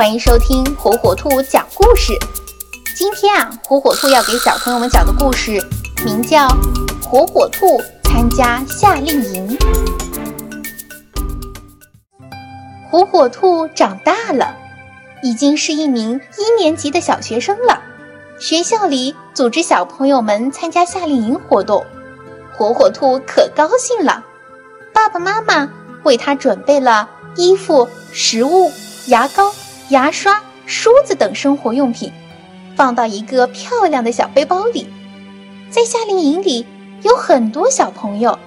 欢迎收听火火兔讲故事。今天啊，火火兔要给小朋友们讲的故事名叫《火火兔参加夏令营》。火火兔长大了，已经是一名一年级的小学生了。学校里组织小朋友们参加夏令营活动，火火兔可高兴了。爸爸妈妈为他准备了。衣服、食物、牙膏、牙刷、梳子等生活用品，放到一个漂亮的小背包里。在夏令营里，有很多小朋友，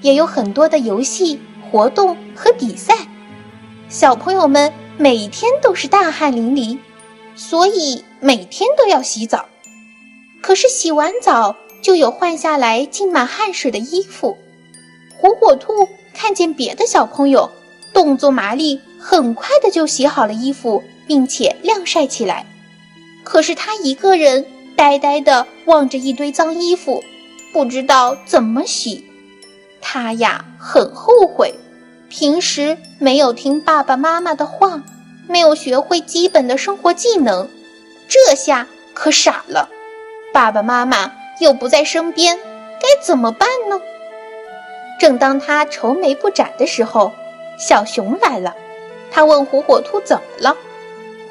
也有很多的游戏活动和比赛。小朋友们每天都是大汗淋漓，所以每天都要洗澡。可是洗完澡就有换下来浸满汗水的衣服。火火兔看见别的小朋友。动作麻利，很快的就洗好了衣服，并且晾晒起来。可是他一个人呆呆的望着一堆脏衣服，不知道怎么洗。他呀很后悔，平时没有听爸爸妈妈的话，没有学会基本的生活技能，这下可傻了。爸爸妈妈又不在身边，该怎么办呢？正当他愁眉不展的时候，小熊来了，他问火火兔怎么了。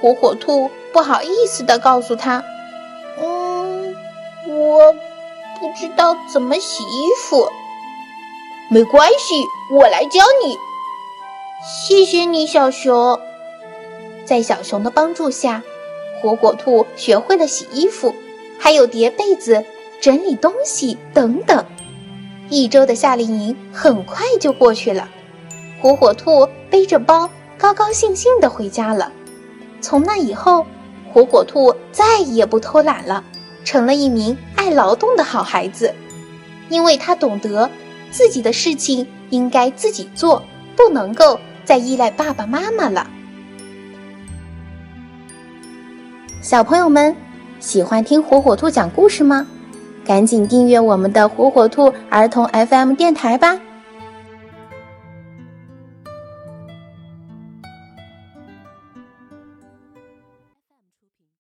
火火兔不好意思地告诉他：“嗯，我不知道怎么洗衣服。”没关系，我来教你。谢谢你，小熊。在小熊的帮助下，火火兔学会了洗衣服，还有叠被子、整理东西等等。一周的夏令营很快就过去了。火火兔背着包，高高兴兴地回家了。从那以后，火火兔再也不偷懒了，成了一名爱劳动的好孩子。因为他懂得自己的事情应该自己做，不能够再依赖爸爸妈妈了。小朋友们，喜欢听火火兔讲故事吗？赶紧订阅我们的火火兔儿童 FM 电台吧！